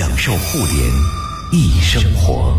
享受互联易生活。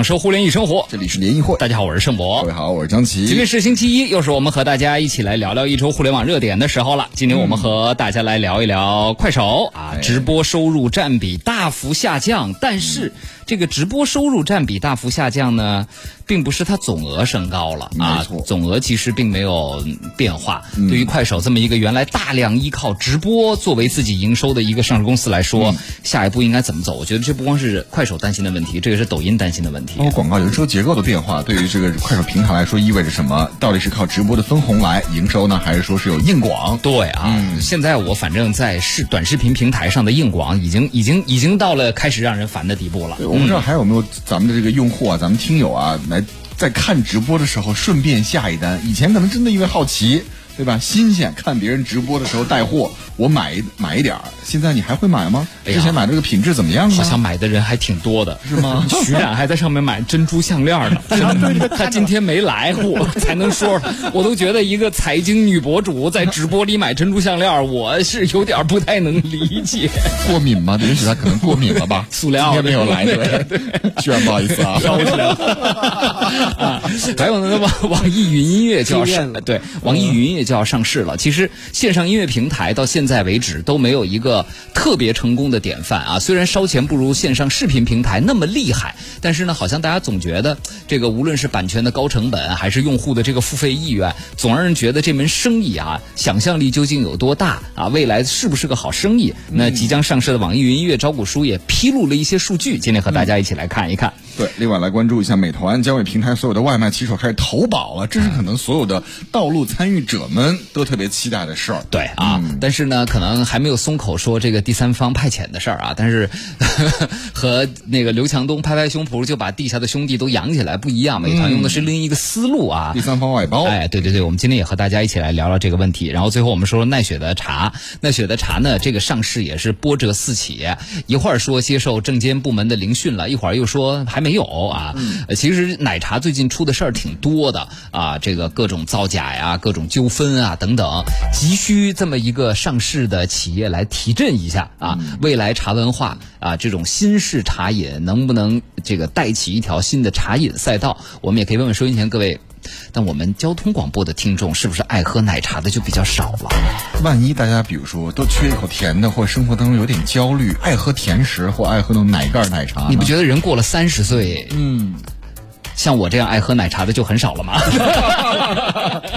享受互联易生活，这里是联谊会。大家好，我是盛博。各位好，我是张琪。今天是星期一，又是我们和大家一起来聊聊一周互联网热点的时候了。今天我们和大家来聊一聊快手啊，直播收入占比大幅下降。但是这个直播收入占比大幅下降呢，并不是它总额升高了啊，总额其实并没有变化。对于快手这么一个原来大量依靠直播作为自己营收的一个上市公司来说，下一步应该怎么走？我觉得这不光是快手担心的问题，这也是抖音担心的问题。包括广告营收结构的变化，对于这个快手平台来说意味着什么？到底是靠直播的分红来营收呢，还是说是有硬广？对啊，现在我反正在视短视频平台上的硬广已经已经已经到了开始让人烦的地步了。我不知道还有没有咱们的这个用户啊，咱们听友啊，来在看直播的时候顺便下一单。以前可能真的因为好奇。对吧？新鲜，看别人直播的时候带货，我买一买一点儿。现在你还会买吗？之前买这个品质怎么样啊？好像买的人还挺多的，是吗？徐冉还在上面买珍珠项链呢。他今天没来，我才能说，我都觉得一个财经女博主在直播里买珍珠项链，我是有点不太能理解。过敏吗？也许他可能过敏了吧？塑料今天没有来，对，徐冉不好意思啊，飘起来了。还有那网网易云音乐就要上，对，网易云音乐。就要上市了。其实线上音乐平台到现在为止都没有一个特别成功的典范啊。虽然烧钱不如线上视频平台那么厉害，但是呢，好像大家总觉得这个无论是版权的高成本，还是用户的这个付费意愿，总让人觉得这门生意啊，想象力究竟有多大啊？未来是不是个好生意？那即将上市的网易云音乐招股书也披露了一些数据，今天和大家一起来看一看。对，另外来关注一下美团将为平台所有的外卖骑手开始投保了，这是可能所有的道路参与者们都特别期待的事儿。对啊，但是呢，可能还没有松口说这个第三方派遣的事儿啊。但是 和那个刘强东拍拍胸脯就把地下的兄弟都养起来不一样，美团用的是另一个思路啊。第三方外包。哎，对对对，我们今天也和大家一起来聊聊这个问题。然后最后我们说说奈雪的茶，奈雪的茶呢，这个上市也是波折四起，一会儿说接受证监部门的聆讯了，一会儿又说还没。没有啊，其实奶茶最近出的事儿挺多的啊，这个各种造假呀，各种纠纷啊等等，急需这么一个上市的企业来提振一下啊。未来茶文化啊，这种新式茶饮能不能这个带起一条新的茶饮赛道？我们也可以问问收音前各位。但我们交通广播的听众是不是爱喝奶茶的就比较少了？万一大家比如说都缺一口甜的，或生活当中有点焦虑，爱喝甜食或爱喝那种奶盖奶茶，你不觉得人过了三十岁，嗯？像我这样爱喝奶茶的就很少了吗？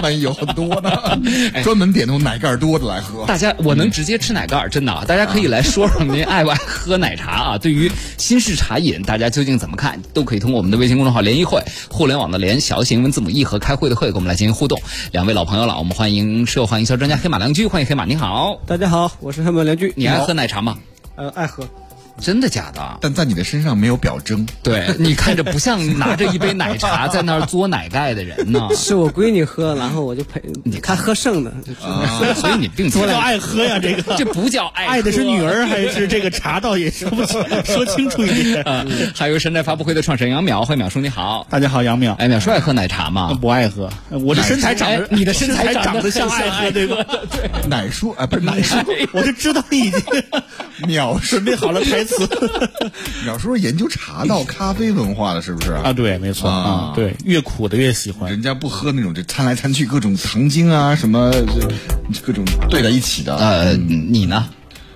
万 一有很多呢？专门点那种奶盖多的来喝。大家，我能直接吃奶盖，真的啊。大家可以来说说您爱不爱喝奶茶啊？对于新式茶饮，大家究竟怎么看？都可以通过我们的微信公众号“联谊会”，互联网的联，小型文字母 E 和开会的会，跟我们来进行互动。两位老朋友了，我们欢迎社会营销专家黑马良驹，欢迎黑马，你好。大家好，我是黑马良驹。你爱喝奶茶吗？呃，爱喝。真的假的？但在你的身上没有表征。对你看着不像拿着一杯奶茶在那儿嘬奶盖的人呢。是我闺女喝，然后我就陪。你看喝剩的，所以你并不叫爱喝呀，这个 这不叫爱。爱的是女儿还是这个茶？倒也说不清，说清楚一点。还有山寨发布会的创始人杨淼，欢迎淼叔你好。大家好，杨淼。哎，淼叔爱喝奶茶吗？不爱喝。我的身材长得，你的身材长得像爱喝，对吧？对。奶叔啊，不是奶叔，我就知道你已经淼准备好了台词。鸟叔研究茶道 咖啡文化的，是不是啊？对，没错啊。对，越苦的越喜欢。人家不喝那种，就掺来掺去各种糖精啊，什么各种兑在一起的。呃，你呢？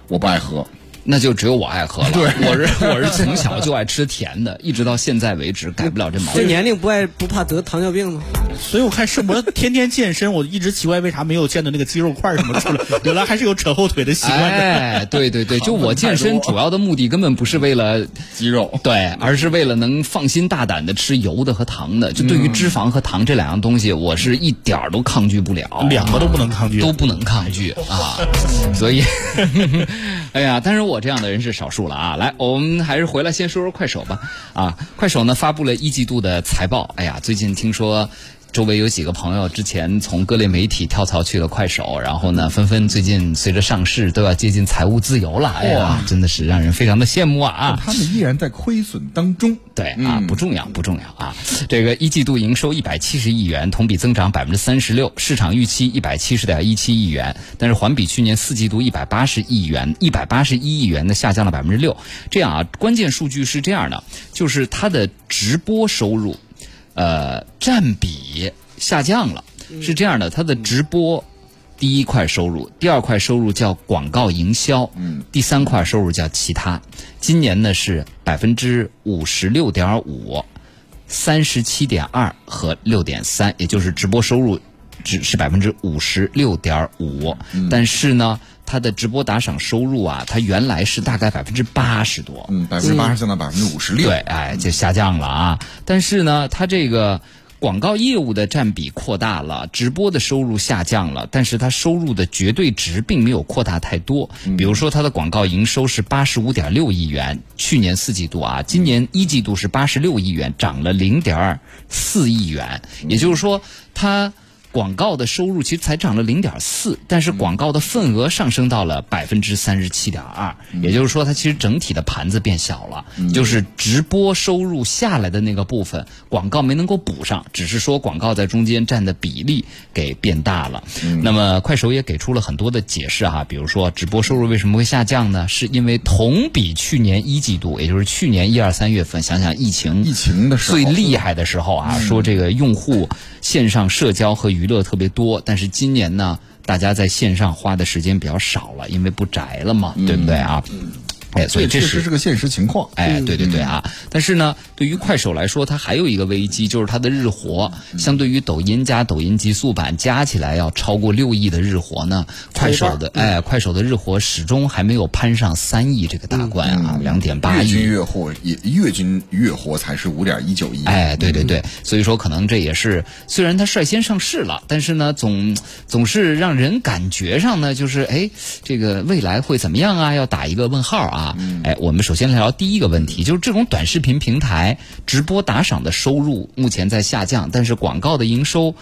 我不爱喝。那就只有我爱喝了。对，我是我是从小就爱吃甜的，一直到现在为止改不了这毛病。这年龄不爱不怕得糖尿病吗？所以我看世博天天健身，我一直奇怪为啥没有见到那个肌肉块什么出来。原来还是有扯后腿的习惯。哎，对对对，就我健身主要的目的根本不是为了 肌肉，对，而是为了能放心大胆的吃油的和糖的。就对于脂肪和糖这两样东西，我是一点儿都抗拒不了，两个都不能抗拒，都不能抗拒啊。所以，哎呀，但是我这样的人是少数了啊。来，我们还是回来先说说快手吧。啊，快手呢发布了一季度的财报。哎呀，最近听说。周围有几个朋友之前从各类媒体跳槽去了快手，然后呢，纷纷最近随着上市都要接近财务自由了。哎呀，真的是让人非常的羡慕啊！他们依然在亏损当中。对啊，不重要，不重要啊。这个一季度营收一百七十亿元，同比增长百分之三十六，市场预期一百七十点一七亿元，但是环比去年四季度一百八十亿元，一百八十一亿元的下降了百分之六。这样啊，关键数据是这样的，就是它的直播收入，呃，占比下降了，是这样的，它的直播。第一块收入，第二块收入叫广告营销，嗯，第三块收入叫其他。今年呢是百分之五十六点五、三十七点二和六点三，也就是直播收入只是百分之五十六点五。但是呢，它的直播打赏收入啊，他原来是大概百分之八十多，嗯，百分之八十降到百分之五十六，对，哎，就下降了啊。但是呢，他这个。广告业务的占比扩大了，直播的收入下降了，但是他收入的绝对值并没有扩大太多。比如说，他的广告营收是八十五点六亿元，去年四季度啊，今年一季度是八十六亿元，涨了零点四亿元。也就是说，它。广告的收入其实才涨了零点四，但是广告的份额上升到了百分之三十七点二，也就是说，它其实整体的盘子变小了，就是直播收入下来的那个部分，广告没能够补上，只是说广告在中间占的比例给变大了。那么快手也给出了很多的解释哈，比如说直播收入为什么会下降呢？是因为同比去年一季度，也就是去年一二三月份，想想疫情疫情的最厉害的时候啊，说这个用户线上社交和娱乐特别多，但是今年呢，大家在线上花的时间比较少了，因为不宅了嘛，对不对啊？哎，所以这是是个现实情况。哎，对对对啊！但是呢，对于快手来说，它还有一个危机，就是它的日活，相对于抖音加抖音极速版加起来要超过六亿的日活呢，快手的哎，快手的日活始终还没有攀上三亿这个大关啊，两点八亿。月均月活也月均月活才是五点一九亿。哎，对对对，所以说可能这也是虽然它率先上市了，但是呢，总总是让人感觉上呢，就是哎，这个未来会怎么样啊？要打一个问号啊！啊，哎，我们首先来聊第一个问题，就是这种短视频平台直播打赏的收入目前在下降，但是广告的营收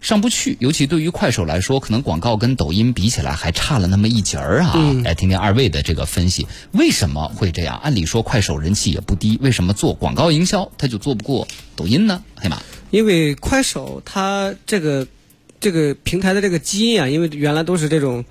上不去，尤其对于快手来说，可能广告跟抖音比起来还差了那么一截儿啊。来听听二位的这个分析，为什么会这样？按理说快手人气也不低，为什么做广告营销他就做不过抖音呢？黑马，因为快手它这个这个平台的这个基因啊，因为原来都是这种。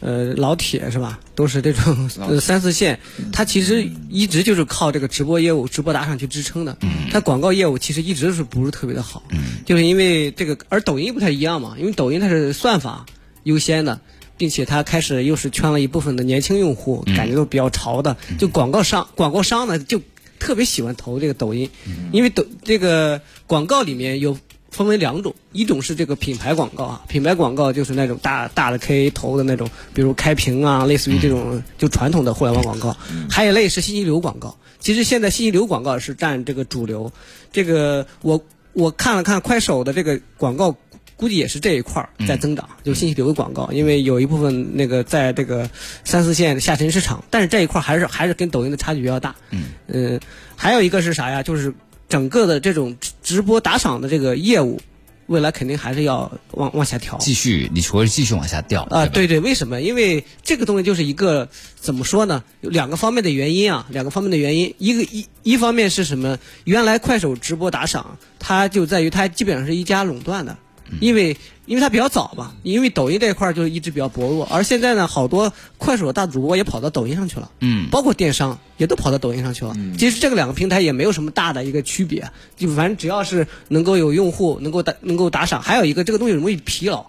呃，老铁是吧？都是这种三四线，他其实一直就是靠这个直播业务、直播打赏去支撑的。他广告业务其实一直是不是特别的好，就是因为这个。而抖音不太一样嘛，因为抖音它是算法优先的，并且它开始又是圈了一部分的年轻用户，感觉都比较潮的。就广告商，广告商呢就特别喜欢投这个抖音，因为抖这个广告里面有。分为两种，一种是这个品牌广告啊，品牌广告就是那种大大的 K 投的那种，比如开屏啊，类似于这种就传统的互联网广告。还有一类是信息流广告，其实现在信息流广告是占这个主流。这个我我看了看快手的这个广告，估计也是这一块在增长，就信息流的广告，因为有一部分那个在这个三四线下沉市场，但是这一块还是还是跟抖音的差距比较大。嗯，呃，还有一个是啥呀？就是。整个的这种直播打赏的这个业务，未来肯定还是要往往下调，继续你说继续往下掉啊？对对，为什么？因为这个东西就是一个怎么说呢？有两个方面的原因啊，两个方面的原因。一个一一方面是什么？原来快手直播打赏，它就在于它基本上是一家垄断的。因为因为它比较早嘛，因为抖音这一块就一直比较薄弱，而现在呢，好多快手的大主播也跑到抖音上去了，嗯，包括电商也都跑到抖音上去了。其实这个两个平台也没有什么大的一个区别，就反正只要是能够有用户能够打能够打赏，还有一个这个东西容易疲劳，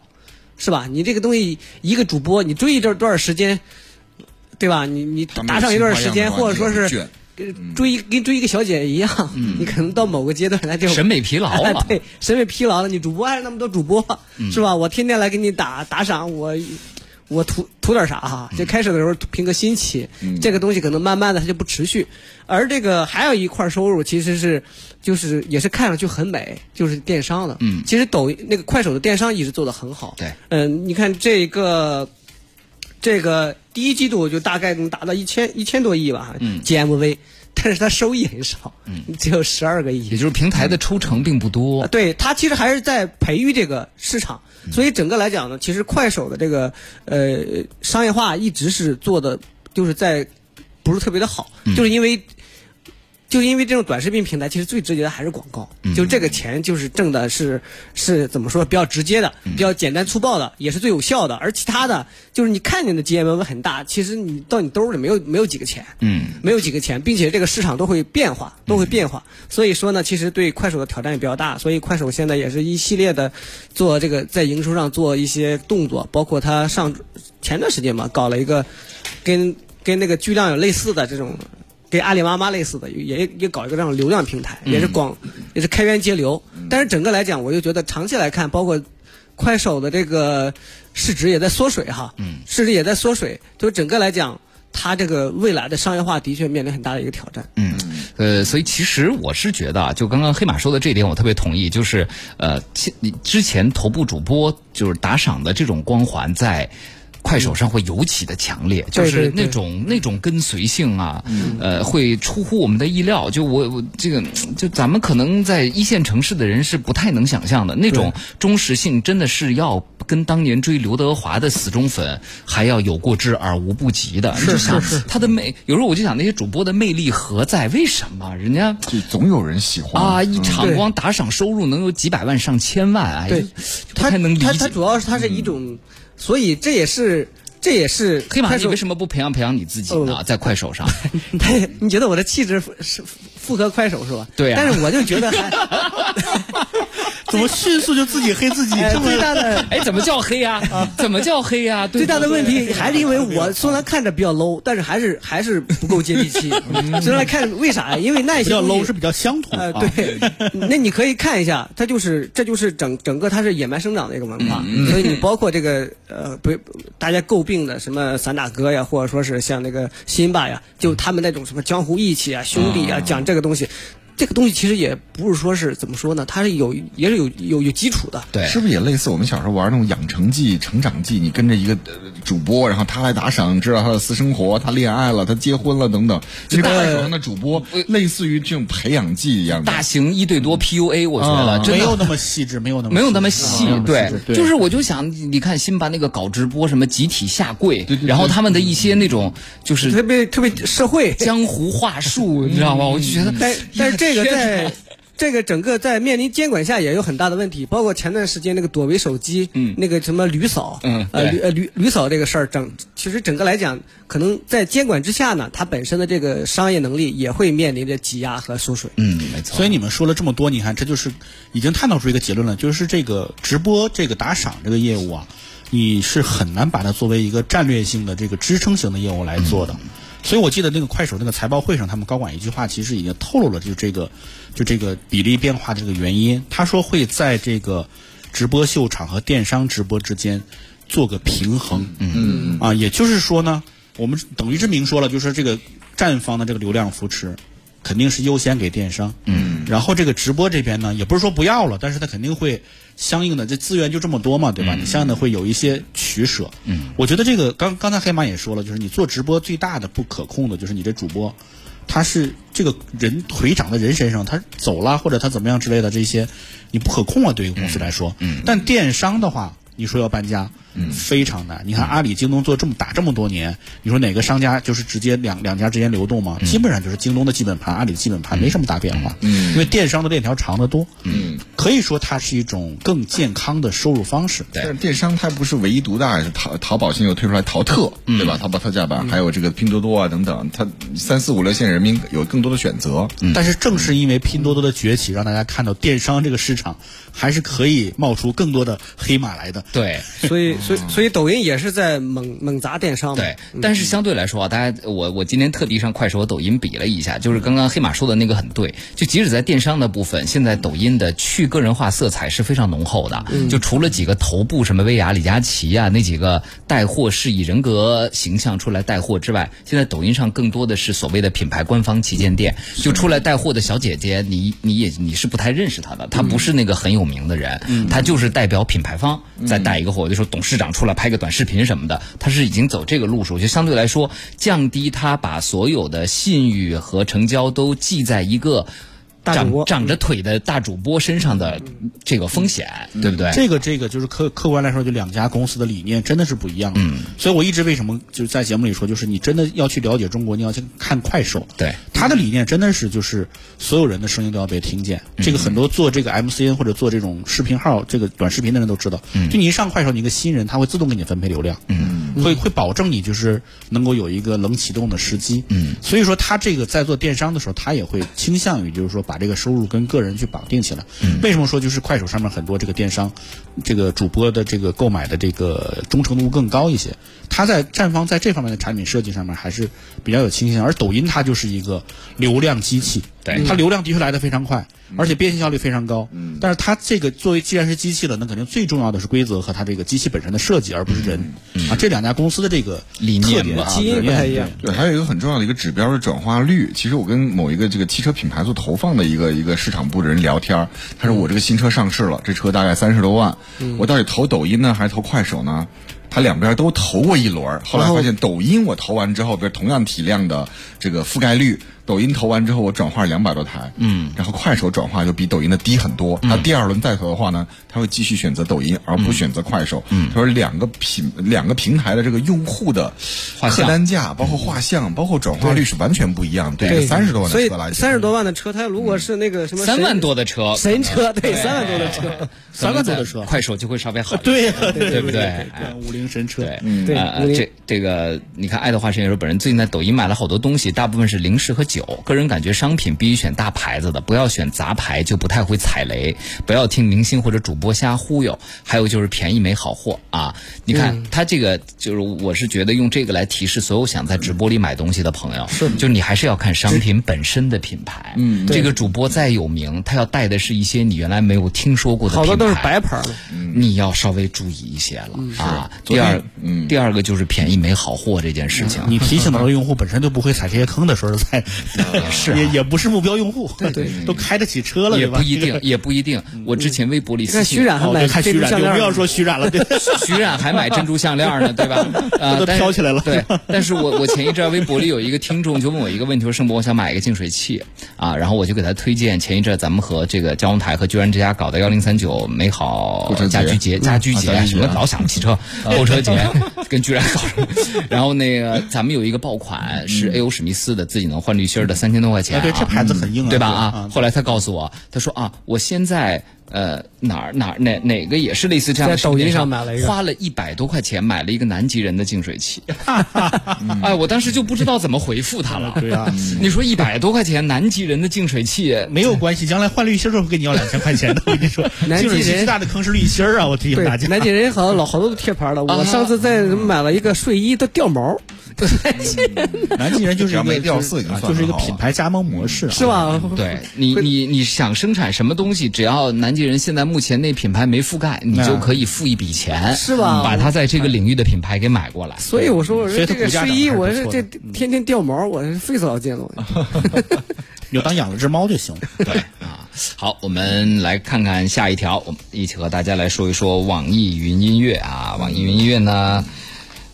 是吧？你这个东西一个主播你追一段多少时间，对吧？你你打赏一段时间，或者说是。追跟追一个小姐一样，你可能到某个阶段他就审美疲劳了。对，审美疲劳了。你主播还是那么多主播，是吧？我天天来给你打打赏，我我图图点啥哈？就开始的时候凭个新奇，这个东西可能慢慢的它就不持续。而这个还有一块收入，其实是就是也是看上去很美，就是电商的。嗯，其实抖那个快手的电商一直做的很好。对，嗯，你看这个。这个第一季度就大概能达到一千一千多亿吧，GMV，但是它收益很少，只有十二个亿。也就是平台的抽成并不多呃。对，它其实还是在培育这个市场，所以整个来讲呢，其实快手的这个呃商业化一直是做的，就是在不是特别的好，就是因为。就因为这种短视频平台，其实最直接的还是广告，就这个钱就是挣的是是怎么说比较直接的，比较简单粗暴的，也是最有效的。而其他的就是你看见的 GMV 很大，其实你到你兜里没有没有几个钱，嗯，没有几个钱，并且这个市场都会变化，都会变化。所以说呢，其实对快手的挑战也比较大。所以快手现在也是一系列的做这个在营收上做一些动作，包括它上前段时间嘛，搞了一个跟跟那个巨量有类似的这种。跟阿里妈妈类似的，也也搞一个这种流量平台，也是广，也是开源节流。但是整个来讲，我就觉得长期来看，包括快手的这个市值也在缩水哈，市值也在缩水。就整个来讲，它这个未来的商业化的确面临很大的一个挑战。嗯，呃，所以其实我是觉得啊，就刚刚黑马说的这一点，我特别同意，就是呃，之前头部主播就是打赏的这种光环在。快手上会尤其的强烈，就是那种那种跟随性啊，呃，会出乎我们的意料。就我我这个，就咱们可能在一线城市的人是不太能想象的，那种忠实性真的是要跟当年追刘德华的死忠粉还要有过之而无不及的。你就想他的魅，有时候我就想那些主播的魅力何在？为什么人家就总有人喜欢啊一场光打赏收入能有几百万上千万？哎，对就不太能理解。他他。主要是他是一种，所以这也是这也是黑马，你为什么不培养培养你自己呢？哦在快手上，对，你觉得我的气质是符合快手是吧？对啊但是我就觉得还，怎么迅速就自己黑自己？哎最大的哎，怎么叫黑呀、怎么叫黑呀、对最大的问题还是因为我虽然看着比较 low，但是还是还是不够接地气。虽然看为啥呀？因为那比较些 low 是比较乡土呃，啊。对，那你可以看一下，它就是这就是整整个它是野蛮生长的一个文化，所以你包括这个呃不大家诟病的什么散打哥呀，或者说是像那个辛巴呀，就他们那种什么江湖义气啊、兄弟啊，讲这个东西。这个东西其实也不是说是怎么说呢，它是有也是有有有基础的。对是不是也类似我们小时候玩那种养成记、成长记？你跟着一个呃主播，然后他来打赏，知道他的私生活，他恋爱了，他结婚了等等。其实快手上的主播类似于这种培养记一样的。大型一对多 PUA，我觉得、啊真的没有那么细致，没有那么没有那么细细致，对，对，就是我就想，你看辛巴那个搞直播，什么集体下跪，然后他们的一些那种就是特别特别社会，江湖话术，你知道吗？我就觉得，但但是这个在这个整个在面临监管下也有很大的问题，包括前段时间那个朵唯手机，嗯那个什么驴嫂，嗯呃对驴呃驴驴嫂这个事儿，整其实整个来讲，可能在监管之下呢，它本身的这个商业能力也会面临着挤压和缩水。嗯，没错。所以你们说了这么多，你看这就是已经探讨出一个结论了，就是这个直播这个打赏这个业务啊，你是很难把它作为一个战略性的这个支撑型的业务来做的。所以我记得那个快手那个财报会上，他们高管一句话其实已经透露了，就这个就这个比例变化这个原因。他说会在这个直播秀场和电商直播之间做个平衡。嗯啊，也就是说呢，我们等于是明说了，就是这个站方的这个流量扶持。肯定是优先给电商，嗯，然后这个直播这边呢，也不是说不要了，但是他肯定会相应的，这资源就这么多嘛，对吧？你相应的会有一些取舍，嗯，我觉得这个刚刚才黑马也说了，就是你做直播最大的不可控的就是你这主播，他是这个人腿长在人身上，他走了或者他怎么样之类的这些，你不可控啊，对于公司来说，嗯，但电商的话，你说要搬家，嗯，非常难。你看阿里、京东做这么打这么多年，你说哪个商家就是直接两两家之间流动吗？基本上就是京东的基本盘、阿里的基本盘没什么大变化，嗯，因为电商的链条长得多，嗯，可以说它是一种更健康的收入方式。但是电商它不是唯一独大，淘淘宝现在又推出来淘特，对吧？淘宝特价版，还有这个拼多多啊等等，它三四五六线人民有更多的选择。但是正是因为拼多多的崛起，让大家看到电商这个市场还是可以冒出更多的黑马来的。对所以，所以，所以抖音也是在猛猛砸电商。对，但是相对来说啊，大家我我今天特地上快手和抖音比了一下，就是刚刚黑马说的那个很对，就即使在电商的部分，现在抖音的去个人化色彩是非常浓厚的。就除了几个头部什么薇娅、李佳琦啊那几个带货是以人格形象出来带货之外，现在抖音上更多的是所谓的品牌官方旗舰店，就出来带货的小姐姐，你你也你是不太认识她的，她不是那个很有名的人，她就是代表品牌方在带一个货，就说董事。市长出来拍个短视频什么的，他是已经走这个路数，就相对来说降低他把所有的信誉和成交都记在一个。长大主播长着腿的大主播身上的这个风险，对不对？这个这个就是客客观来说，就两家公司的理念真的是不一样。嗯，所以我一直为什么就是在节目里说，就是你真的要去了解中国，你要去看快手。对，他的理念真的是就是所有人的声音都要被听见。这个很多做这个 MCN 或者做这种视频号、这个短视频的人都知道。嗯，就你一上快手，你一个新人，他会自动给你分配流量。嗯，会会保证你就是能够有一个冷启动的时机。嗯，所以说他这个在做电商的时候，他也会倾向于就是说把这个收入跟个人去绑定起来。为什么说就是快手上面很多这个电商，这个主播的这个购买的这个忠诚度更高一些？他在站方在这方面的产品设计上面还是比较有倾向，而抖音它就是一个流量机器，对它流量的确来的非常快，而且变现效率非常高。嗯，但是它这个作为既然是机器了，那肯定最重要的是规则和它这个机器本身的设计，而不是人。啊，这两家公司的这个理念基因不太一样对对，还有一个很重要的一个指标是转化率。其实我跟某一个这个汽车品牌做投放的一个一个市场部的人聊天，他说我这个新车上市了，这车大概三十多万，我到底投抖音呢还是投快手呢？他两边都投过一轮，后来发现抖音我投完之后，比如同样体量的这个覆盖率，抖音投完之后我转化两百多台，嗯，然后快手转化就比抖音的低很多。那第二轮再投的话呢，他会继续选择抖音，而不选择快手。嗯，他说两个平两个平台的这个用户的画像。客单价，包括画像，包括转化率是完全不一样。对。三十多万的车来讲，三十多万的车，它如果是那个什么三万多的车，神车，对，三万多的车，三万多的车，快手就会稍微好一点。对呀，对不对？对。五菱神车，对，对呃这这个你看，爱德华神也说，本人最近在抖音买了好多东西，大部分是零食和酒。个人感觉商品必须选大牌子的，不要选杂牌，就不太会踩雷。不要听明星或者主播瞎忽悠。还有就是便宜没好货啊！你看、他这个，就是我是觉得用这个来提示所有想在直播里买东西的朋友，是，就你还是要看商品本身的品牌。嗯，这个主播再有名，他要带的是一些你原来没有听说过的品牌，好多都是白牌的。你要稍微注意一些了、啊。第二，嗯第二个就是便宜没好货这件事情。你提醒到了用户本身就不会踩这些坑的时候，才是啊也也不是目标用户，对 对，都开得起车了，也不一定，也不一定。我之前微博里徐冉还买珍珠项链不要说徐冉了，对，徐冉还买珍珠项链呢，对吧？呃，都但是飘起来了对，但是我我前一阵微博里有一个听众就问我一个问题，说盛博，我想买一个净水器啊，然后我就给他推荐前一阵咱们和这个交通台和居然之家搞的幺零三九美好家居节、家居啊节家居节啊什么老想汽车购车节，跟居然搞什么。然后那个咱们有一个爆款是 A.O. 史密斯的自己能换滤芯儿的三千多块钱啊，啊对这牌子很硬啊对吧？啊啊，后来他告诉我，他说啊，我现在呃哪儿哪儿哪哪个也是类似这样的在抖音上买了一个花了一百多块钱买了一个南极人的净水器，哎，我当时就不知道怎么回复他了。对啊，你说一百多块钱南极人的净水器，没有关系，将来换滤芯儿时候会给你要两千块钱的。我跟你说，南极人净水器最大的坑是滤芯儿啊！我提醒对大，家。南极人好像老好多都贴牌了。我上次在买了一个睡衣，都掉毛，南极人就是一个掉色已经啊就是一个品牌加盟模式啊，是吧？对你你你想生产什么东西，只要南极人现在目前那品牌没覆盖，你就可以付一笔钱，是吧把它在这个领域的品牌给买过来。所以我说，我这个睡衣，我是这天天掉毛，我是费死老劲了。你就当养了只猫就行。对啊，好，我们来看看下一条，我们一起和大家来说一说网易云音乐啊。网易云音乐呢，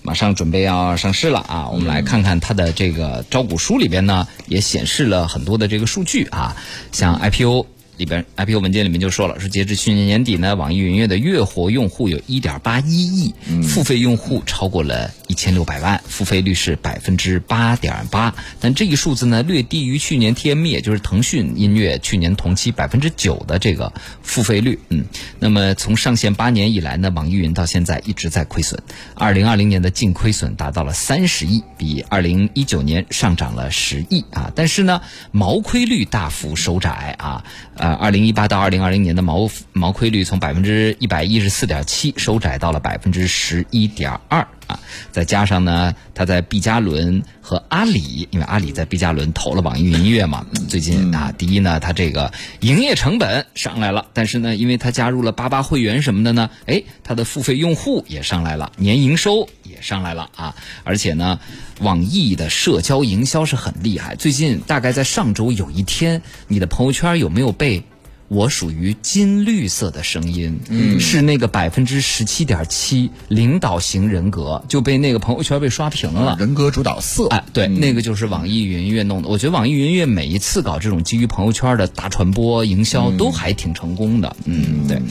马上准备要上市了啊。我们来看看它的这个招股书里边呢，也显示了很多的这个数据啊，像 IPO。里边 IPO 文件里面就说了，是截至去年年底呢，网易云音乐的月活用户有一点八一亿，付费用户超过了1600万，付费率是百分之八点八。但这一数字呢，略低于去年 TME，也就是腾讯音乐去年同期百分之九的这个付费率。嗯，那么从上线八年以来呢，网易云到现在一直在亏损，二零二零年的净亏损达到了三十亿，比二零一九年上涨了十亿啊。但是呢，毛亏率大幅收窄啊，呃，二零一八到二零二零年的毛毛亏率从百分之一百一十四点七收窄到了百分之十一点二啊。再加上呢，他在毕加伦和阿里，因为阿里在毕加伦投了网易云音乐嘛，最近啊，第一呢，它这个营业成本上来了，但是呢，因为它加入了八八会员什么的呢，哎，它的付费用户也上来了，年营收也上来了啊，而且呢，网易的社交营销是很厉害，最近大概在上周有一天，你的朋友圈有没有被我属于金绿色的声音，嗯，是那个百分之十七点七领导型人格，就被那个朋友圈被刷屏了。人格主导色，哎，对，那个就是网易云音乐弄的。我觉得网易云音乐每一次搞这种基于朋友圈的大传播营销，都还挺成功的。嗯，对。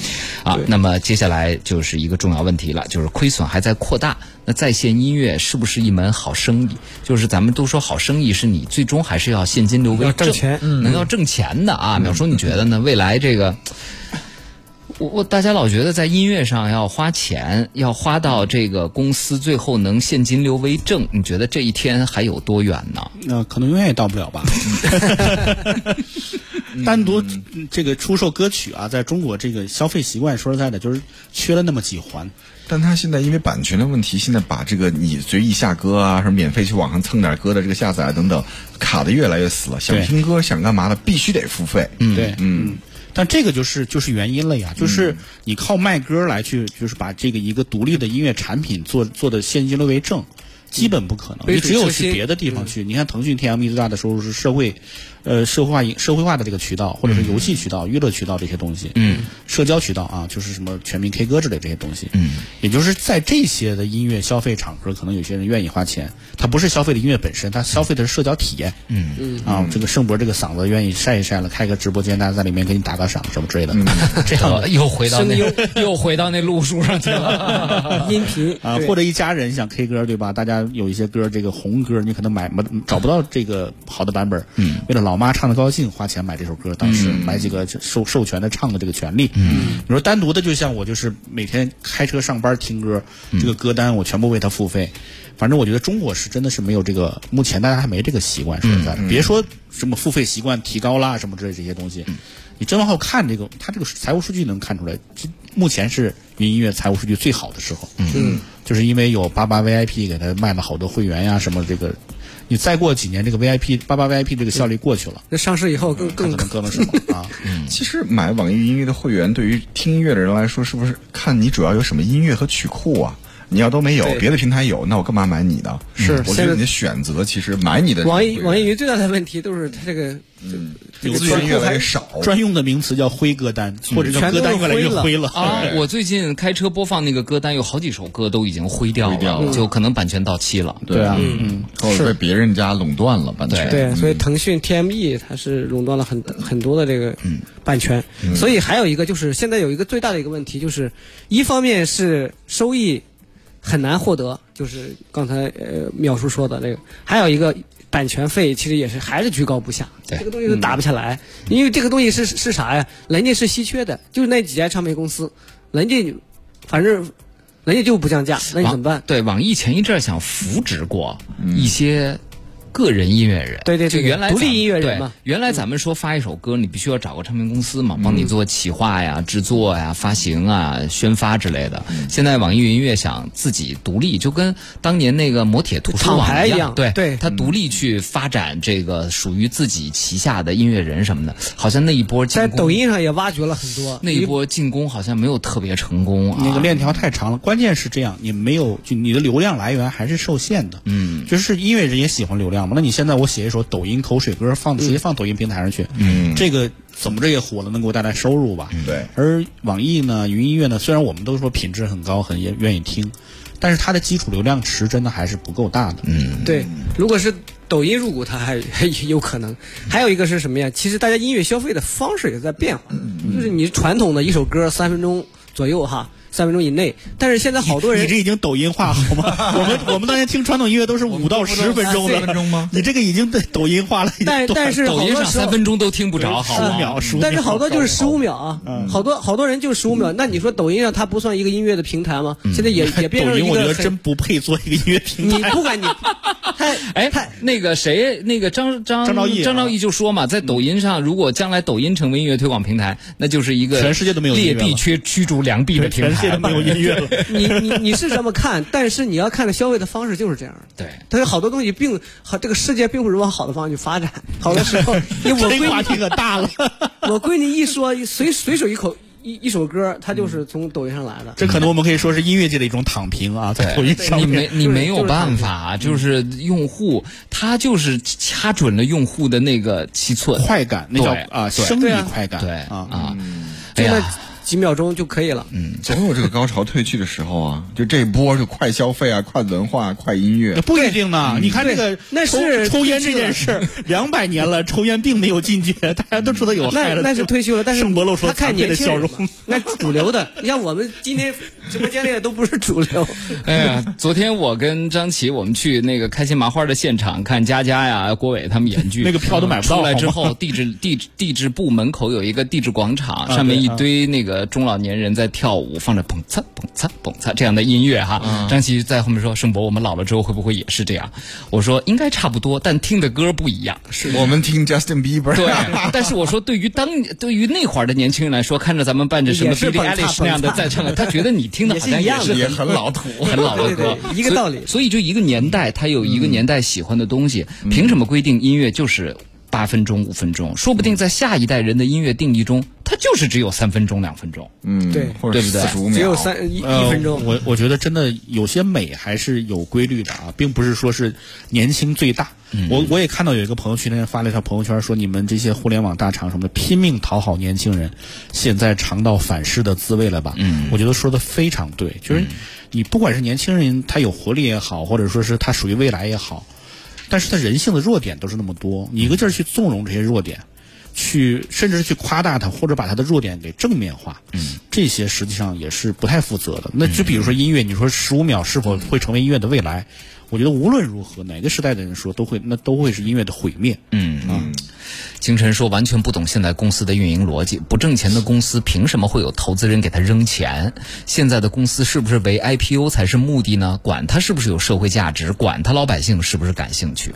啊，那么接下来就是一个重要问题了，就是亏损还在扩大。那在线音乐是不是一门好生意？就是咱们都说好生意是你最终还是要现金流为挣钱，能要挣钱的啊。淼叔，你觉得呢？未来这个，我我大家老觉得在音乐上要花钱，要花到这个公司最后能现金流为正，你觉得这一天还有多远呢？那可能永远也到不了吧。单独这个出售歌曲啊，在中国这个消费习惯，说实在的，就是缺了那么几环。但他现在因为版权的问题，现在把这个你随意下歌啊，什么免费去网上蹭点歌的这个下载等等，卡的越来越死了。想听歌想干嘛的，必须得付费。嗯，对，嗯。但这个就是就是原因了呀，就是你靠卖歌来去，就是把这个一个独立的音乐产品做做的现金流为正。基本不可能，你只有去别的地方去。你看腾讯 TME 最大的收入是社会，呃，社会化、社会化的这个渠道，或者是游戏渠道、娱乐渠道这些东西。嗯，社交渠道啊，就是什么全民 K 歌之类这些东西。嗯，也就是在这些的音乐消费场合，可能有些人愿意花钱。他不是消费的音乐本身，他消费的是社交体验。嗯嗯。啊，这个盛博这个嗓子愿意晒一晒了，开个直播间，大家在里面给你打个赏什么之类的。这样 又回到那 又回到那路数上去了。音频啊，或者一家人想 K 歌，对吧？大家。有一些歌，这个红歌，你可能买不找不到这个好的版本。嗯，为了老妈唱的高兴，花钱买这首歌，当时买几个授授权的唱的这个权利。嗯，你说单独的，就像我就是每天开车上班听歌，这个歌单我全部为他付费。反正我觉得中国是真的是没有这个，目前大家还没这个习惯。说实在的，别说什么付费习惯提高啦，什么之类这些东西。你真往后看这个，他这个财务数据能看出来，目前是云音乐财务数据最好的时候。嗯，就是因为有八八 VIP 给他卖了好多会员呀，什么这个，你再过几年，这个 VIP 八八 VIP 这个效率过去了，那上市以后更更可能什么啊？嗯，其实买网易云音乐的会员，对于听音乐的人来说，是不是看你主要有什么音乐和曲库啊？你要都没有，别的平台有，那我干嘛买你的？是，我觉得你的选择其实买你的。网易网易云最大的问题都是它这个，嗯，资源越来越少。专用的名词叫灰歌单，或者叫歌单越来越灰了啊！我最近开车播放那个歌单，有好几首歌都已经灰掉了，就可能版权到期了。对啊，嗯，或者被别人家垄断了版权。对，所以腾讯 TME 它是垄断了很很多的这个版权。所以还有一个就是现在有一个最大的一个问题，就是一方面是收益。很难获得，就是刚才呃妙叔说的那个，还有一个版权费，其实也是还是居高不下，这个东西都打不下来，因为这个东西是是啥呀？人家是稀缺的，就是那几家唱片公司，人家反正人家就不降价，那你怎么办？对，网易前一阵想扶植过一些。个人音乐人，对对，就原来独立音乐人嘛。原来咱们说发一首歌，你必须要找个唱片公司嘛，帮你做企划呀、制作呀、发行啊、宣发之类的。现在网易云音乐想自己独立，就跟当年那个磨铁图书网一样，对对，他独立去发展这个属于自己旗下的音乐人什么的。好像那一波在抖音上也挖掘了很多，那一波进攻好像没有特别成功，那个链条太长了。关键是这样，你没有就你的流量来源还是受限的。嗯，就是音乐人也喜欢流量。那你现在我写一首抖音口水歌，放直接放抖音平台上去，嗯，这个怎么着也火了，能给我带来收入吧？对。而网易呢，云音乐呢，虽然我们都说品质很高，很也愿意听，但是它的基础流量池真的还是不够大的。嗯，对。如果是抖音入股，它还还有可能。还有一个是什么呀？其实大家音乐消费的方式也在变化，就是你传统的一首歌三分钟左右哈。三分钟以内，但是现在好多人，你这已经抖音化好吗？我们我们当年听传统音乐都是五到十分钟的，分钟吗？你这个已经被抖音化了。但但是抖音上三分钟都听不着，十五秒，十五秒。但是好多就是十五秒啊，好多好多人就十五秒。那你说抖音上它不算一个音乐的平台吗？现在也 也变成一个。抖音我觉得真不配做一个音乐平台。你不管你，他哎，他那个谁，那个张张张昭义，张昭义就说嘛，在抖音上，如果将来抖音成为音乐推广平台，那就是一个全世界都没有劣币驱驱逐良币的平台，界都没有音乐了。你你你是这么看，但是你要看的消费的方式就是这样。对，它有好多东西并好，这个世界并不是往好的方向去发展。好多时候，我闺女话题可大了。我闺女一说，随随手一口。一一首歌，它就是从抖音上来的。这可能我们可以说是音乐界的一种躺平啊，在抖音上你没你没有办法，就是用户他就是掐准了用户的那个七寸快感，那叫啊对生理对啊快感，对啊啊，就那哎呀，几秒钟就可以了。嗯，总有这个高潮退去的时候啊，就这一波就快消费啊，快文化，快音乐。不一定呢。你看这个那是抽烟这件事儿，两百年了，抽烟并没有禁绝，大家都知道有害了。那那是退休了，但是圣伯露出他看你的笑容。那主流的，你像我们今天直播间里的都不是主流。哎呀，昨天我跟张琪我们去那个开心麻花的现场看佳佳呀、郭伟他们演剧，那个票都买不到出来之后，地质地质地质部门口有一个地质广场，啊上面一堆那个中老年人在跳舞，放着蹦擦蹦擦蹦擦这样的音乐哈。啊张琪在后面说：“盛博，我们老了之后会不会也是这样？”我说：“应该差不多，但听的歌不一样。”是我们听 Justin Bieber，对，但是我说，对于当对于那会儿的年轻人来说，看着咱们伴着什么 Billie Eilish 那样的在唱，他觉得你听的好像也是 很老土。很老的歌，对一个道理所以。所以就一个年代，他有一个年代喜欢的东西，嗯凭什么规定音乐就是八分钟、五分钟？说不定在下一代人的音乐定义中，它就是只有三分钟、两分钟。嗯，对或者对不对四十五秒，只有三一呃一分钟。我我觉得真的有些美还是有规律的啊，并不是说是年轻最大。我我也看到有一个朋友圈那天发了一条朋友圈说，你们这些互联网大厂什么的拼命讨好年轻人，现在尝到反噬的滋味了吧？嗯，我觉得说的非常对，就是你不管是年轻人他有活力也好，或者说是他属于未来也好，但是他人性的弱点都是那么多，你一个劲儿去纵容这些弱点。去甚至是去夸大他，或者把他的弱点给正面化，嗯，这些实际上也是不太负责的。那就比如说音乐，你说十五秒是否会成为音乐的未来？我觉得无论如何，哪个时代的人说都会，那都会是音乐的毁灭。嗯啊。清晨说完全不懂现在公司的运营逻辑，不挣钱的公司凭什么会有投资人给他扔钱？现在的公司是不是为 IPO 才是目的呢？管他是不是有社会价值，管他老百姓是不是感兴趣？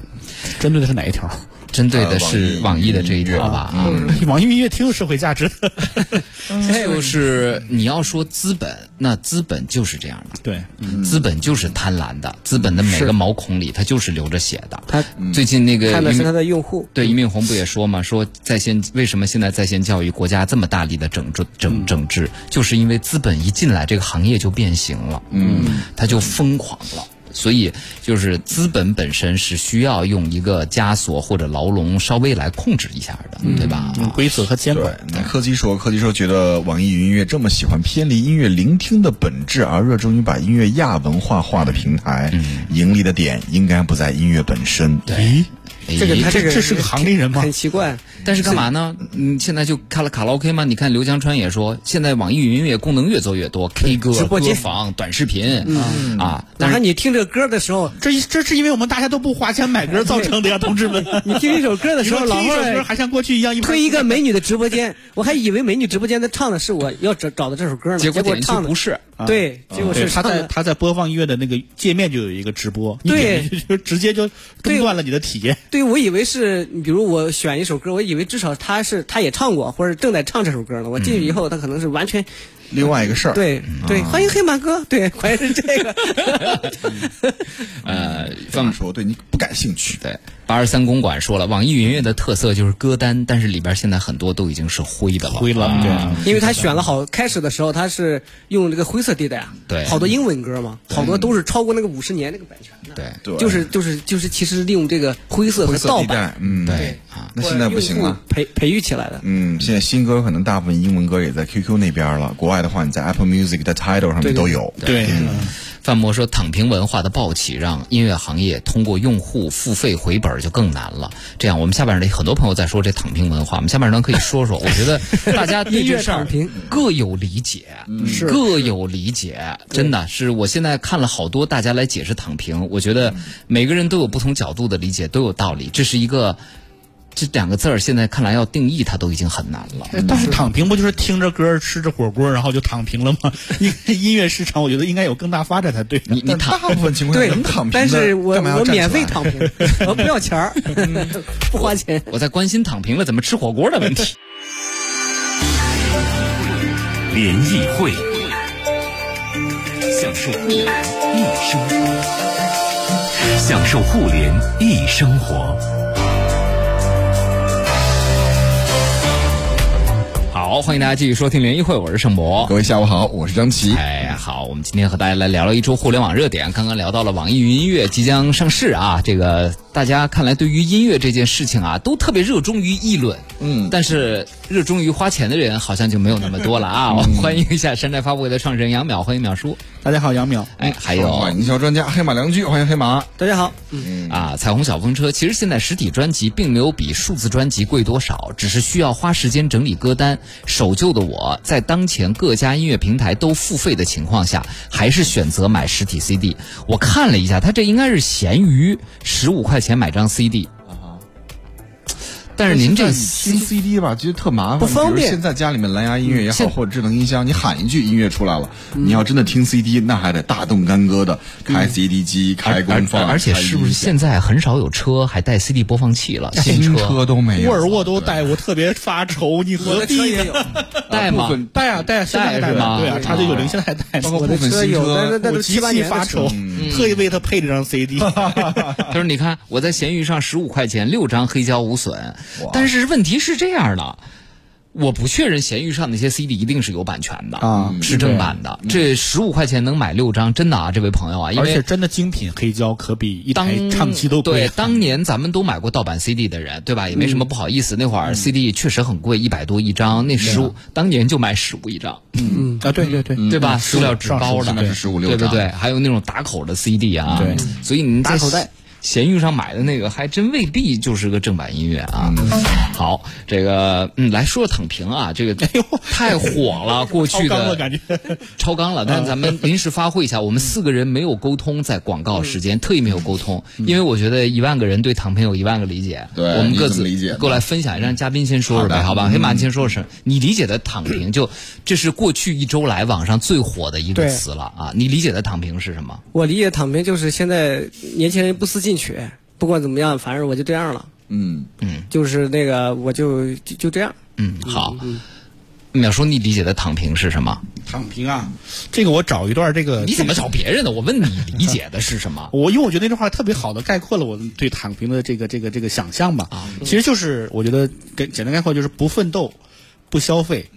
针对的是哪一条？针对的是呃网易的这一条吧？啊。网易音乐挺有社会价值的。就是你要说资本，那资本就是这样的，对，资本就是贪婪的，资本的每个毛孔里它就是流着血的。他最近那个看的是他的用户。对，俞敏洪不也说嘛，说在线为什么现在在线教育国家这么大力的整治整整治，就是因为资本一进来，这个行业就变形了，嗯，它就疯狂了。所以，就是资本本身是需要用一个枷锁或者牢笼稍微来控制一下的，对吧？用规则和监管。，那柯基说，柯基说觉得网易云音乐这么喜欢偏离音乐聆听的本质，而热衷于把音乐亚文化化的平台，盈利的点应该不在音乐本身。咦，这个他这个这是个行内人吗很奇怪。但是干嘛呢？嗯，现在就看了卡拉 OK 吗？你看刘江川也说，现在网易云音乐功能越做越多，K 歌、直播房、短视频、啊。但哪怕是你听这个歌的时候，这这是因为我们大家都不花钱买歌造成的呀，同志们。你听一首歌的时候，老妹还像过去一样一推一个美女的直播间，我还以为美女直播间在唱的是我要找找的这首歌呢，结果点进去不是。对，结果是，他。在他在播放音乐的那个界面就有一个直播，对就直接就中断了你的体验。对，我以为是，比如我选一首歌，我以为至少他是他也唱过，或者正在唱这首歌呢。我进去以后，他可能是完全另外一个事儿，对对，欢迎黑马哥，对，关键是这个。呃，这么说对你不感兴趣。对，八十三公馆说了，网易云音乐的特色就是歌单，但是里边现在很多都已经是灰的了。灰了啊。对。因为他选了好，开始的时候他是用这个灰色地带啊，对好多英文歌嘛，好多都是超过那个五十年那个版权的，对。对，就是就是就是，其实利用这个灰色和盗版，嗯，对啊，那现在不行了。培培育起来的。嗯，现在新歌可能大部分英文歌也在 QQ 那边了，国外的话你在 Apple Music 的 Title 上面都有。对，范博说，躺平文化的暴起让音乐行业通过用户付费回本就更难了。这样，我们下半段很多朋友在说这躺平文化，我们下半段可以说说。我觉得 大家对这躺平各有理解，是各有理解，真的是。我现在看了好多大家来解释躺平，我觉得每个人都有不同角度的理解，都有道理。这是一个。这两个字儿现在看来要定义它都已经很难了。但是躺平不就是听着歌吃着火锅然后就躺平了吗？音音乐市场我觉得应该有更大发展才对。你你躺大部分情况下对能躺平的，但是我我免费躺平，我不要钱儿，不花钱。我在关心躺平了怎么吃火锅的问题。联谊会，享受互联易生活，享受互联易生活。好，欢迎大家继续收听联谊会，我是盛博。各位下午好，我是张琪。哎，好，我们今天和大家来聊聊一周互联网热点。刚刚聊到了网易云音乐即将上市啊，这个大家看来对于音乐这件事情啊，都特别热衷于议论。嗯，但是热衷于花钱的人好像就没有那么多了啊。我们欢迎一下山寨发布会的创始人杨淼，欢迎淼叔。大家好，杨淼。哎，还有营销专家黑马良驹，欢迎黑马。大家好。嗯啊，彩虹小风车。其实现在实体专辑并没有比数字专辑贵多少，只是需要花时间整理歌单。守旧的我在当前各家音乐平台都付费的情况下，还是选择买实体 CD。我看了一下，他这应该是闲鱼十五块钱买张 CD。但是您这听 CD 吧，其实特麻烦，不方便。现在家里面蓝牙音乐也好，或者智能音箱，你喊一句音乐出来了。你要真的听 CD，那还得大动干戈的开 CD 机、开功放。而且是不是现在很少有车还带 CD 播放器了？新车都没有。沃尔沃都带，我特别发愁。你何必 带吗？带啊带啊，现在带吗？对啊，叉九九零现在还带。包括部分新车，我极其发愁，特意为他配了张 CD。他说：“你看，我在闲鱼上十五块钱六张黑胶无损。”但是问题是这样的，我不确认闲鱼上那些 CD 一定是有版权的啊，是正版的。这十五块钱能买六张，真的啊，这位朋友啊，而且真的精品黑胶可比一台唱机都贵。对，当年咱们都买过盗版 CD 的人，对吧？也没什么不好意思。那会儿 CD 确实很贵，一百多一张，那十五当年就买十五一张。嗯嗯啊，对对对，对吧？塑料纸包的，是十五六张。对对对，还有那种打口的 CD 啊。对，所以你打口袋。闲鱼上买的那个还真未必就是个正版音乐啊！好，这个嗯，来说说躺平啊，这个太火了，过去的感觉 超纲了。但咱们临时发挥一下，我们四个人没有沟通，在广告时间特意没有沟通，因为我觉得一万个人对躺平有一万个理解，对，我们各自理解过来分享，让嘉宾先说说呗，好吧？黑马先说说，你理解的躺平，就这是过去一周来网上最火的一个词了啊！你理解的躺平是什么？我理解躺平就是现在年轻人不思进取。不管怎么样，反正我就这样了。嗯嗯，就是那个，我就就就这样。嗯，好。嗯淼叔，你理解的躺平是什么？躺平啊，这个我找一段这个。你怎么找别人的？我问你理解的是什么？我因为我觉得那句话特别好的概括了我对躺平的这个这个这个想象吧。啊，其实就是我觉得简简单概括就是不奋斗，不消费。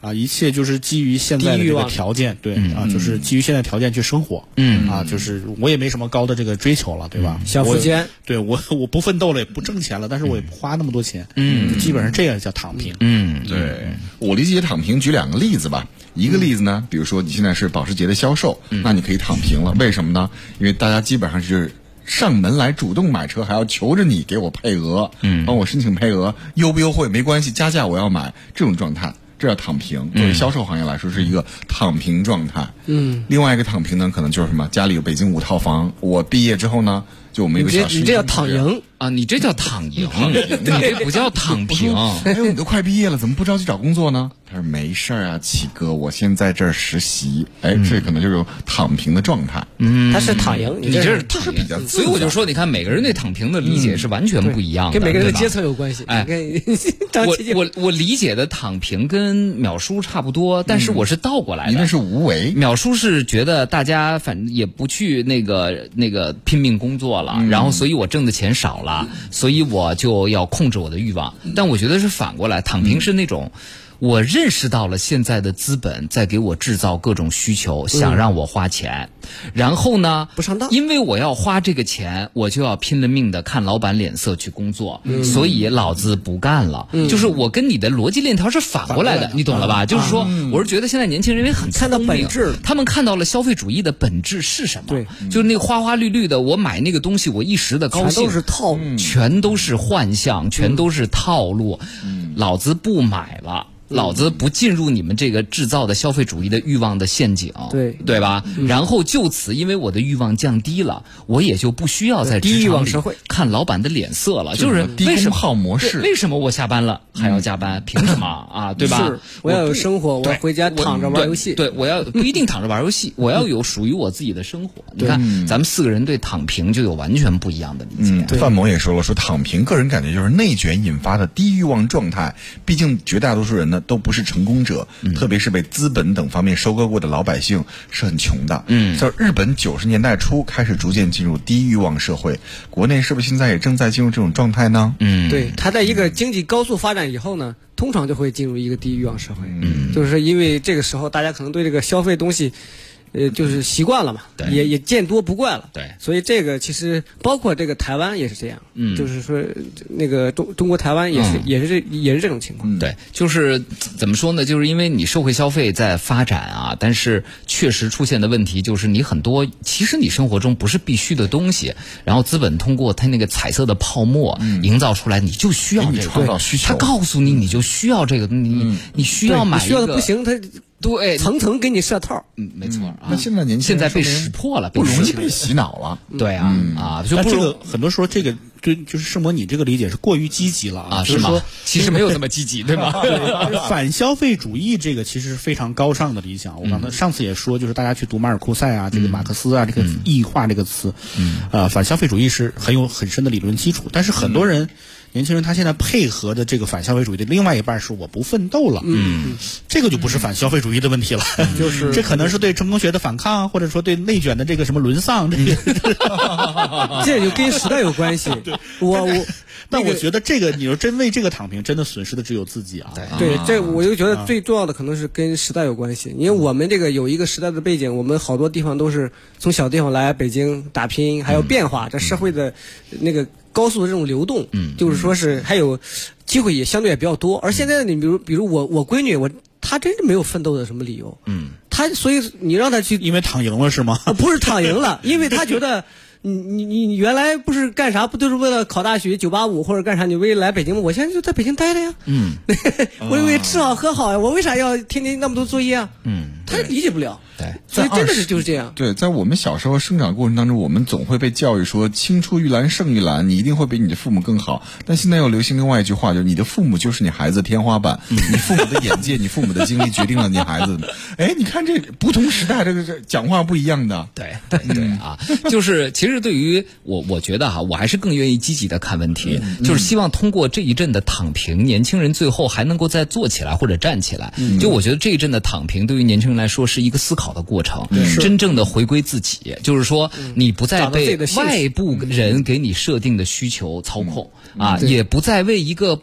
啊，一切就是基于现在的这个条件，对啊，就是基于现在条件去生活，嗯。啊，就是我也没什么高的这个追求了，对吧？小富坚，对我我不奋斗了，也不挣钱了，但是我也不花那么多钱，嗯，基本上这个叫躺平，嗯，对。我理解躺平，举两个例子吧。一个例子呢，比如说你现在是保时捷的销售，那你可以躺平了，为什么呢？因为大家基本上是上门来主动买车，还要求着你给我配额，嗯，帮我申请配额，优不优惠没关系，加价我要买，这种状态。这叫躺平，作为销售行业来说是一个躺平状态。嗯，另外一个躺平呢，可能就是什么？家里有北京五套房，我毕业之后呢，就我们一个小你这叫躺赢啊！你这叫躺赢，你这不叫躺平。哎呦，你都快毕业了，怎么不着急找工作呢？他说没事儿啊，启哥，我先在这儿实习。哎，这可能就是躺平的状态。嗯，他是躺赢，你这是就是比较。所以我就说，你看每个人对躺平的理解是完全不一样的，跟每个人的阶层有关系。哎，我我我理解的躺平跟淼叔差不多，但是我是倒过来的。你那是无为，淼叔是觉得大家反正也不去那个那个拼命工作了，然后所以我挣的钱少了，所以我就要控制我的欲望。但我觉得是反过来，躺平是那种。我认识到了现在的资本在给我制造各种需求，想让我花钱，然后呢，不上当，因为我要花这个钱，我就要拼了命的看老板脸色去工作，所以老子不干了。就是我跟你的逻辑链条是反过来的，你懂了吧？就是说，我是觉得现在年轻人因为很看到本质，他们看到了消费主义的本质是什么？对，就是那个花花绿绿的，我买那个东西，我一时的高兴，全都是套路，全都是幻象，全都是套路，老子不买了。老子不进入你们这个制造的消费主义的欲望的陷阱，对对吧？然后就此，因为我的欲望降低了，我也就不需要在职场里看老板的脸色了。就是为什么耗模式？为什么我下班了还要加班？凭什么啊？对吧？我要有生活，我回家躺着玩游戏。对，我要不一定躺着玩游戏，我要有属于我自己的生活。你看，咱们四个人对躺平就有完全不一样的理解。范某也说了，说躺平，个人感觉就是内卷引发的低欲望状态。毕竟绝大多数人呢。呢，都不是成功者，特别是被资本等方面收割过的老百姓是很穷的。嗯，在日本九十年代初开始逐渐进入低欲望社会，国内是不是现在也正在进入这种状态呢？嗯，对，它在一个经济高速发展以后呢，通常就会进入一个低欲望社会。嗯，就是因为这个时候大家可能对这个消费东西，呃，就是习惯了嘛，对也也见多不怪了。对所以这个其实包括这个台湾也是这样。嗯就是说那个中中国台湾也是、嗯也是这也是这种情况。对，就是怎么说呢？就是因为你社会消费在发展啊，但是确实出现的问题就是你很多其实你生活中不是必须的东西，然后资本通过它那个彩色的泡沫营造出来，你就需要这个，创造需求他告诉你你就需要这个，你你需要买需要一个的不行，它对，层层给你设套。嗯，没错啊。那现在年轻现在被识破了，不容易被洗脑了。对啊啊，就不这个很多时候，这个对就是圣魔，你这个理解是过于积极了啊就是说吗？其实没有这么积极，对吗？反消费主义这个其实是非常高尚的理想。我刚才上次也说，就是大家去读马尔库塞啊，这个马克思啊，这个异化这个词，呃，反消费主义是很有很深的理论基础。但是很多人，年轻人他现在配合的这个反消费主义的另外一半是我不奋斗了，嗯，这个就不是反消费主义的问题了，就是这可能是对成功学的反抗，或者说对内卷的这个什么沦丧这个。这就跟时代有关系。我我但我觉得这个，你说真为这个躺平，真的损失的只有自己啊。对，这我就觉得最重要的可能是跟时代有关系，因为我们这个有一个时代的背景，我们好多地方都是从小地方来北京打拼，还有变化，这社会的那个高速的这种流动，嗯，就是说是还有机会也相对也比较多。而现在你比如比如我我闺女，我她真是没有奋斗的什么理由，嗯，她所以你让她去因为躺赢了是吗？啊，不是躺赢了，因为她觉得你你你你原来不是干啥，不都是为了考大学九八五或者干啥？你为来北京吗？我现在就在北京待着呀。嗯，我以为吃好喝好呀，我为啥要天天那么多作业啊？嗯，他理解不了。对，所以真的是在二十就是这样。对，在我们小时候生长过程当中，我们总会被教育说“青出于蓝胜于蓝”，你一定会比你的父母更好。但现在又流行另外一句话，就是你的父母就是你孩子的天花板，你父母的眼界、你父母的经历决定了你孩子。哎，你看这不同时代，这个这讲话不一样的。对对对啊，就是其实对于我，我觉得哈，我还是更愿意积极的看问题，就是希望通过这一阵的躺平，年轻人最后还能够再坐起来或者站起来。就我觉得这一阵的躺平，对于年轻人来说是一个思考的过程，真正的回归自己，就是说你不再被外部人给你设定的需求操控啊，也不再为一个。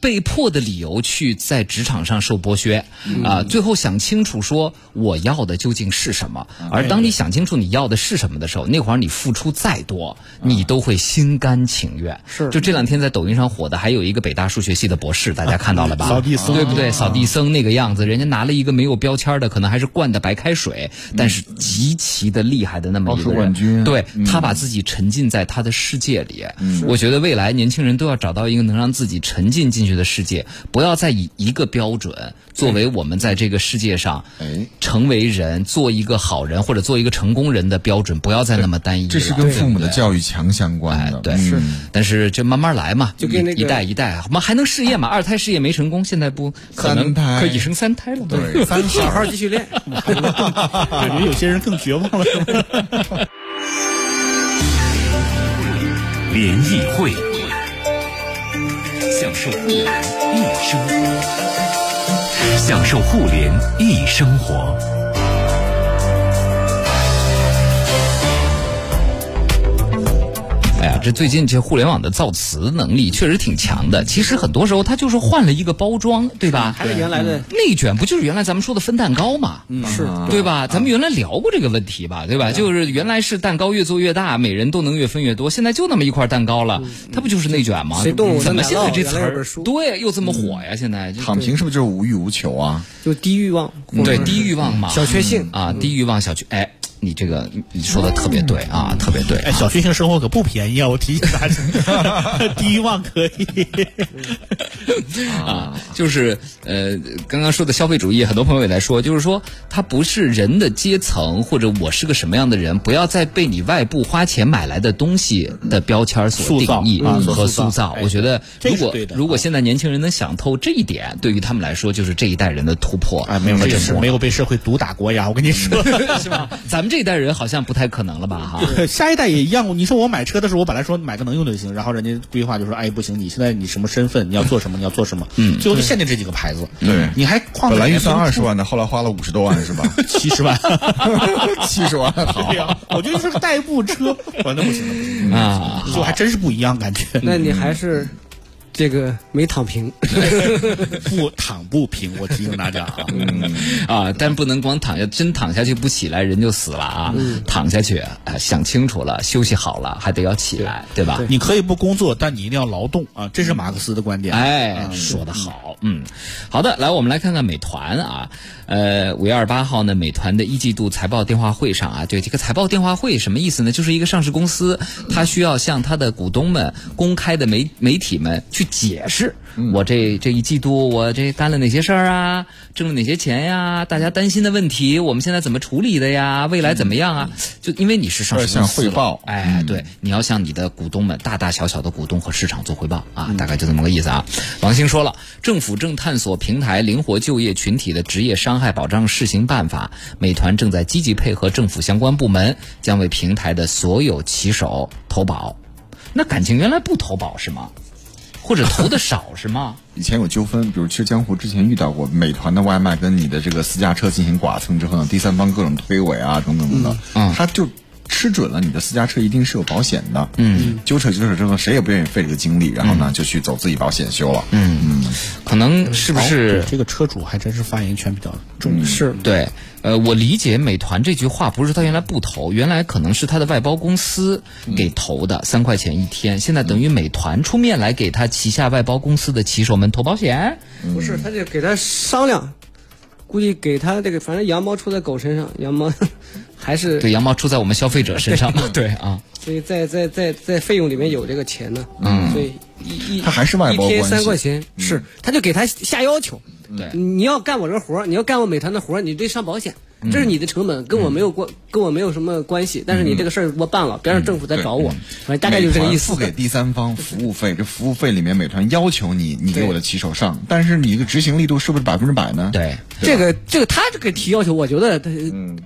被迫的理由去在职场上受剥削啊，最后想清楚说我要的究竟是什么。而当你想清楚你要的是什么的时候，那会儿你付出再多，你都会心甘情愿。是。就这两天在抖音上火的，还有一个北大数学系的博士，大家看到了吧？扫地僧。对不对？扫地僧那个样子，人家拿了一个没有标签的，可能还是灌的白开水，但是极其的厉害的那么一个人。冠军。对他把自己沉浸在他的世界里。我觉得未来年轻人都要找到一个能让自己沉浸进去的世界，不要再以一个标准作为我们在这个世界上哎成为人、做一个好人或者做一个成功人的标准，不要再那么单一了。这是跟父母的教育强相关的。，哎对，嗯但是这慢慢来嘛，就跟那个一一代一代，我们还能试验嘛？二胎试验没成功，现在不可能可以生三胎了吗？对，三小号 继续练。感觉有些人更绝望了。联谊会，享受互联一生活，享受互联一生活。哎呀，这最近这互联网的造词能力确实挺强的。其实很多时候它就是换了一个包装，对吧？还是原来的内卷不就是原来咱们说的分蛋糕嘛？是对吧？咱们原来聊过这个问题吧，对吧？就是原来是蛋糕越做越大，每人都能越分越多，现在就那么一块蛋糕了，它不就是内卷吗？谁动怎么现在这词儿对又这么火呀？现在躺平是不是就是无欲无求啊？就低欲望，对低欲望嘛，小确幸啊，低欲望小确哎。你这个你说的特别对啊，特别对。哎，小确幸生活可不便宜啊！我提醒大家，低一万可以。啊，就是呃，刚刚说的消费主义，很多朋友也在说，就是说它不是人的阶层或者我是个什么样的人，不要再被你外部花钱买来的东西的标签所定义啊和塑造塑造。哎我觉得如果如果现在年轻人能想透这一点，对于他们来说就是这一代人的突破。哎，没有，和这是没有被社会毒打过呀！我跟你说，是吧？咱们这一代人好像不太可能了吧？哈，下一代也一样。你说我买车的时候，我本来说买个能用的就行，然后人家规划就说，哎，不行，你现在你什么身份，你要做什么，你要做什么，嗯，最后就限定这几个牌子。对你还框本来预算二十万的，后来花了五十多万 是吧？七十万，七十万，好我觉得是个代步车，我那不行，那不行啊，就还真是不一样感觉。那你还是这个没躺平。不躺不平，我提醒大家啊。啊，但不能光躺下，真躺下去不起来，人就死了啊！躺下去，啊，想清楚了，休息好了，还得要起来，对吧？你可以不工作，但你一定要劳动啊！这是马克思的观点。哎，说得好，嗯，好的，来，我们来看看美团啊，呃，五月二十八号呢，美团的一季度财报电话会上啊，对这个财报电话会什么意思呢？就是一个上市公司，它需要向它的股东们、公开的媒媒体们去解释，我这这一季度我这干了哪些事儿啊，挣了哪些钱呀，大家担心的问题，我们现在怎么处理的呀？未来怎么样啊？就因为你是上市公司哎，对，你要向你的股东们、大大小小的股东和市场做汇报啊，大概就这么个意思啊。王兴说了，政府正探索平台灵活就业群体的职业伤害保障试行办法，美团正在积极配合政府相关部门，将为平台的所有骑手投保。那感情原来不投保是吗？或者投的少是吗？以前有纠纷，比如去江湖之前遇到过，美团的外卖跟你的这个私家车进行剐蹭之后呢，第三方各种推诿啊，等等等等，嗯他就吃准了你的私家车一定是有保险的，嗯，纠扯纠扯之后，谁也不愿意费这个精力，然后呢就去走自己保险修了，嗯嗯。可能是不是哦这个车主还真是发言权比较重？是对，呃，我理解美团这句话不是他原来不投，原来可能是他的外包公司给投的，三块钱一天，现在等于美团出面来给他旗下外包公司的骑手们投保险。不是，他就给他商量，估计给他这个，反正羊毛出在狗身上，羊毛还是对，羊毛出在我们消费者身上嘛。对 啊，所以在在在在费用里面有这个钱呢。嗯，所以一一他还是外包一天三块钱，是他就给他下要求。对你要干我这活儿，你要干我美团的活儿，你得上保险，这是你的成本，跟我没有关，跟我没有什么关系。但是你这个事儿我办了，别让政府再找我，反正大概就是这个意思付。给第三方服务费，这服务费里面美团要求你，你给我的骑手上，但是你这个执行力度是不是百分之百呢？对。这个这个他这个提要求，我觉得他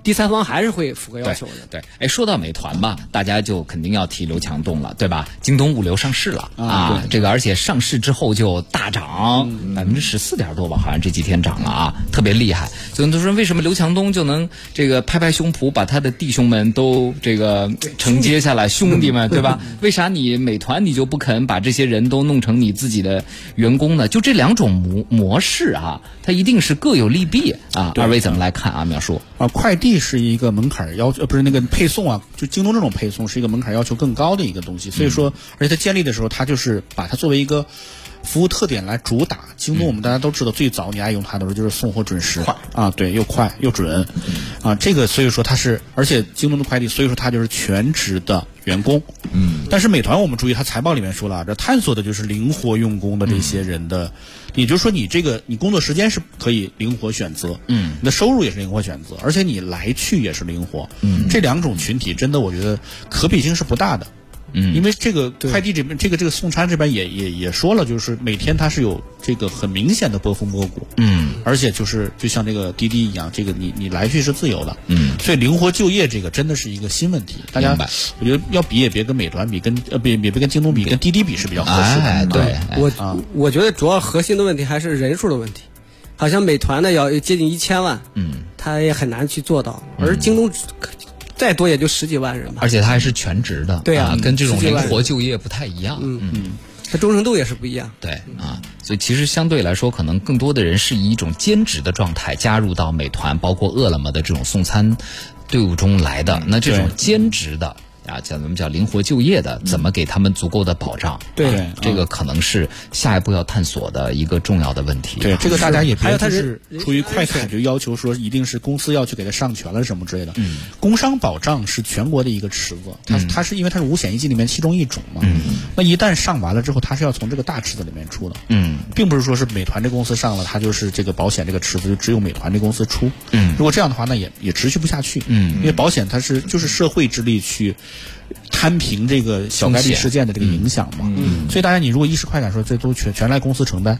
第三方还是会符合要求的。对，哎，说到美团吧，大家就肯定要提刘强东了，对吧？京东物流上市了啊，这个而且上市之后就大涨百分之十四点多吧，好像这几天涨了啊，特别厉害。所以都说，为什么刘强东就能这个拍拍胸脯，把他的弟兄们都这个承接下来，兄弟们，对吧？为啥你美团你就不肯把这些人都弄成你自己的员工呢？就这两种模模式啊，它一定是各有利弊啊。二位怎么来看啊？淼叔？啊，快递是一个门槛儿要求，呃，不是那个配送啊，就京东这种配送是一个门槛儿要求更高的一个东西。所以说，而且它建立的时候，它就是把它作为一个服务特点来主打。京东我们大家都知道，最早你爱用它的时候就是送货准时，快啊，对，又快又准，啊，这个所以说它是，而且京东的快递，所以说它就是全职的员工。嗯，但是美团我们注意，它财报里面说了，这探索的就是灵活用工的这些人的，也就是说你这个你工作时间是可以灵活选择，嗯，你的收入也是灵活选择，而且你来去也是灵活，嗯，这两种群体真的我觉得可比性是不大的。嗯，因为这个快递这边，这个这个送餐这边也也也说了，就是每天它是有这个很明显的波峰波谷，嗯，而且就是就像这个滴滴一样，这个你你来去是自由的，嗯，所以灵活就业这个真的是一个新问题，大家明白。我觉得要比也别跟美团比，跟呃别别别跟京东比，跟滴滴比是比较合适的，哎，对，哎。我我觉得主要核心的问题还是人数的问题，好像美团呢要接近一千万，嗯，他也很难去做到，而京东再多也就十几万人吧，而且他还是全职的，对啊跟这种灵活就业不太一样。嗯，他忠诚度也是不一样。对啊，所以其实相对来说，可能更多的人是以一种兼职的状态加入到美团，包括饿了么的这种送餐队伍中来的。那这种兼职的。啊，叫咱们叫灵活就业的，怎么给他们足够的保障？对啊这个可能是下一步要探索的一个重要的问题。对，这个大家也别还有它就是出于快感就要求说一定是公司要去给他上全了什么之类的。嗯，工伤保障是全国的一个池子，它它是因为它是五险一金里面其中一种嘛。嗯，那一旦上完了之后，它是要从这个大池子里面出的。嗯，并不是说是美团这公司上了，它就是这个保险这个池子就只有美团这公司出。嗯，如果这样的话，那也也持续不下去。嗯，因为保险它是就是社会之力去摊平这个小概率事件的这个影响嘛。嗯，所以大家你如果一时快感说这都全全赖公司承担，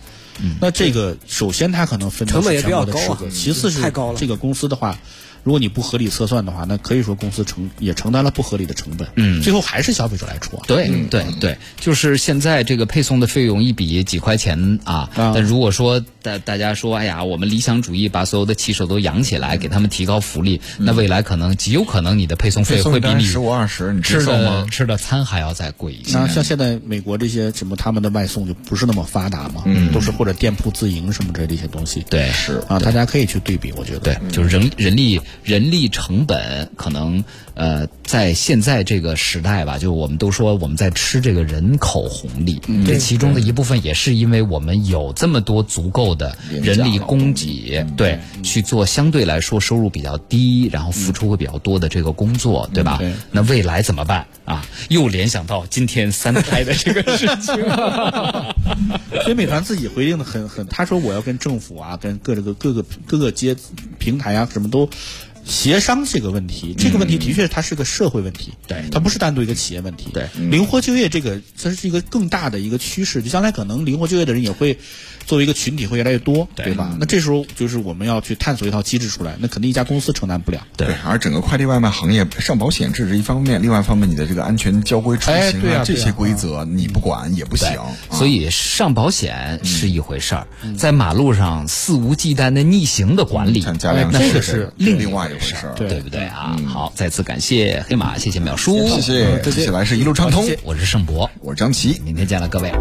那这个首先它可能分成本也是全国的比较高啊其次是太高了。这个公司的话。如果你不合理测算的话，那可以说公司承也承担了不合理的成本，嗯最后还是消费者来出啊。对对对，就是现在这个配送的费用一笔几块钱啊，啊但如果说大大家说，哎呀，我们理想主义把所有的骑手都养起来，给他们提高福利，那未来可能极有可能你的配送费会比你十五二十，你吃的吗？吃的餐还要再贵一些。那像现在美国这些什么他们的外送就不是那么发达嘛，嗯都是或者店铺自营什么之类的一些东西。对，是啊，大家可以去对比，我觉得。对，就是人人力人力成本可能呃，在现在这个时代吧，就我们都说我们在吃这个人口红利，这其中的一部分也是因为我们有这么多足够的人力供给，对，去做相对来说收入比较低，然后付出会比较多的这个工作，对吧对？那未来怎么办啊？又联想到今天三胎的这个事情。所以美团自己回应的很很，他说我要跟政府啊，跟各这个各个各个阶平台啊，什么都协商这个问题。这个问题的确它是个社会问题，对它不是单独一个企业问题。对，灵活就业这个它是一个更大的一个趋势，就将来可能灵活就业的人也会作为一个群体会越来越多，对吧？那这时候就是我们要去探索一套机制出来，那肯定一家公司承担不了。对而整个快递外卖行业上保险这是一方面，另外一方面你的这个安全交规出哎行对啊这些规则你不管也不行对，。所以上保险是一回事儿，在马路上肆无忌惮的逆行的管理，像加量那是这个是另另外一回事儿，一回事儿对不对啊？好，再次感谢黑马，谢谢淼叔，谢谢，接下来是一路畅通，我是盛博，我是张琪。明天见了各位。